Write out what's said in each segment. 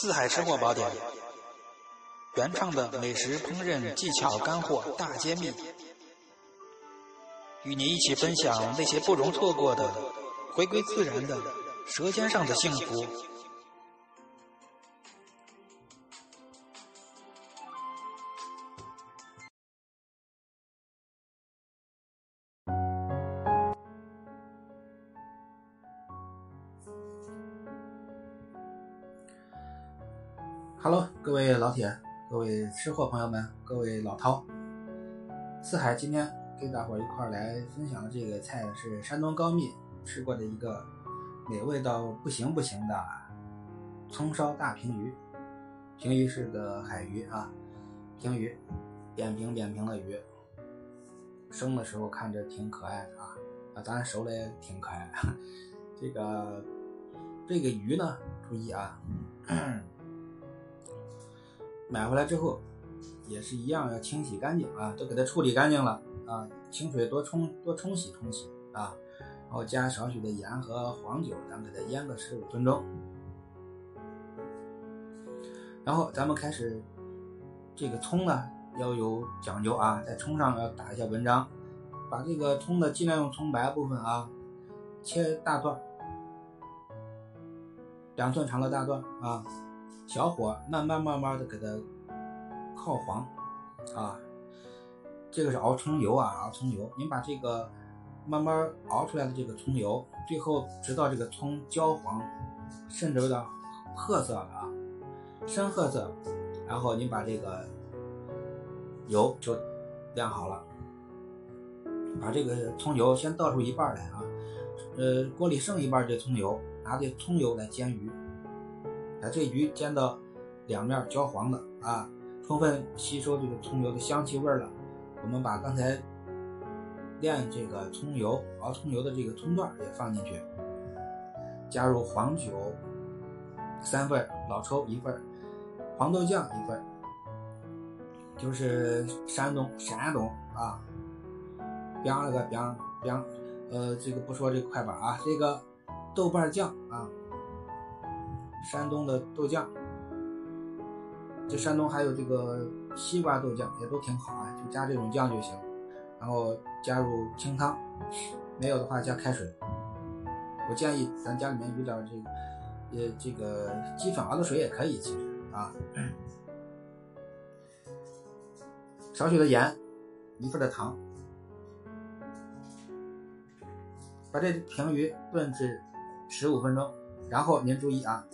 四海吃货宝典，原创的美食烹饪技巧干货大揭秘，与您一起分享那些不容错过的、回归自然的舌尖上的幸福。Hello，各位老铁，各位吃货朋友们，各位老饕，四海今天跟大伙儿一块儿来分享的这个菜是山东高密吃过的一个美味到不行不行的葱烧大平鱼。平鱼是个海鱼啊，平鱼，扁平扁平的鱼，生的时候看着挺可爱的啊，啊，当然熟了也挺可爱。这个这个鱼呢，注意啊。买回来之后，也是一样要清洗干净啊，都给它处理干净了啊，清水多冲多冲洗冲洗啊，然后加少许的盐和黄酒，咱给它腌个十五分钟。然后咱们开始，这个葱呢要有讲究啊，在葱上要打一下文章，把这个葱的尽量用葱白部分啊，切大段，两寸长的大段啊。小火慢慢慢慢的给它靠黄，啊，这个是熬葱油啊，熬葱油。您把这个慢慢熬出来的这个葱油，最后直到这个葱焦黄，甚至有点褐色了啊，深褐色，然后您把这个油就晾好了，把这个葱油先倒出一半来啊，呃，锅里剩一半这葱油，拿这葱油来煎鱼。把这鱼煎到两面焦黄的啊，充分吸收这个葱油的香气味了。我们把刚才炼这个葱油熬葱油的这个葱段也放进去，加入黄酒三份，老抽一份，黄豆酱一份，就是山东山东啊，biang 了个 biang biang，呃，这个不说这个快板啊，这个豆瓣酱啊。山东的豆酱，这山东还有这个西瓜豆酱，也都挺好啊，就加这种酱就行。然后加入清汤，没有的话加开水。我建议咱家里面有点这个，呃，这个鸡粉熬的水也可以，其实啊。少许的盐，一份的糖，把这平鱼炖至十五分钟。然后您注意啊，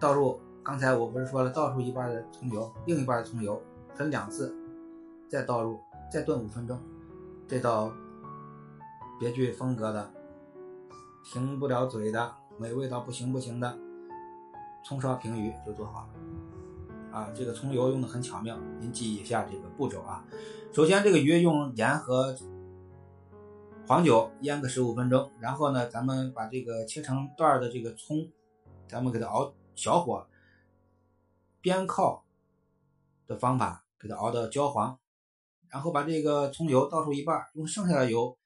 倒入刚才我不是说了，倒出一半的葱油，另一半的葱油分两次，再倒入，再炖五分钟，这道别具风格的、停不了嘴的、美味到不行不行的葱烧平鱼就做好了。啊，这个葱油用的很巧妙，您记一下这个步骤啊。首先，这个鱼用盐和。黄酒腌个十五分钟，然后呢，咱们把这个切成段的这个葱，咱们给它熬小火，边靠的方法给它熬到焦黄，然后把这个葱油倒出一半，用剩下的油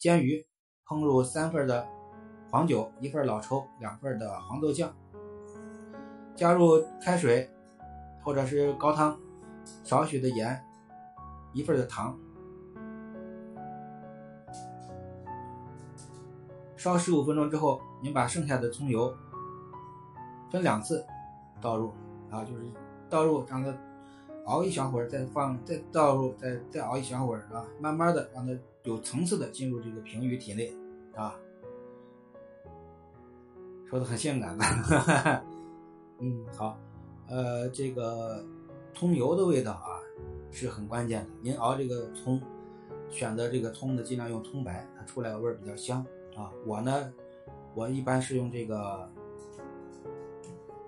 煎鱼，烹入三份的黄酒，一份老抽，两份的黄豆酱，加入开水或者是高汤，少许的盐，一份的糖。烧十五分钟之后，您把剩下的葱油分两次倒入啊，就是倒入让它熬一小会儿，再放再倒入，再再熬一小会儿啊，慢慢的让它有层次的进入这个平鱼体内啊。说的很性感吧？嗯，好，呃，这个葱油的味道啊是很关键的。您熬这个葱，选择这个葱呢，尽量用葱白，它出来的味儿比较香。啊，我呢，我一般是用这个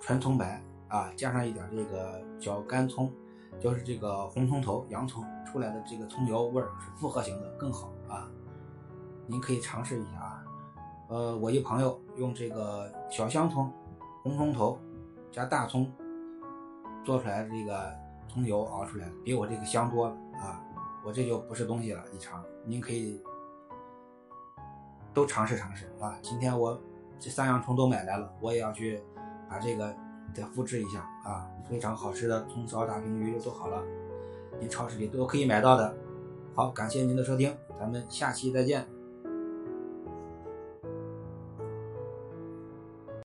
纯葱白啊，加上一点这个小干葱，就是这个红葱头、洋葱出来的这个葱油味儿是复合型的更好啊。您可以尝试一下啊。呃，我一朋友用这个小香葱、红葱头加大葱做出来的这个葱油熬出来的，比我这个香多了啊。我这就不是东西了，一尝，您可以。都尝试尝试啊！今天我这三样葱都买来了，我也要去把这个再复制一下啊，非常好吃的葱烧大平鱼就做好了，您超市里都可以买到的。好，感谢您的收听，咱们下期再见。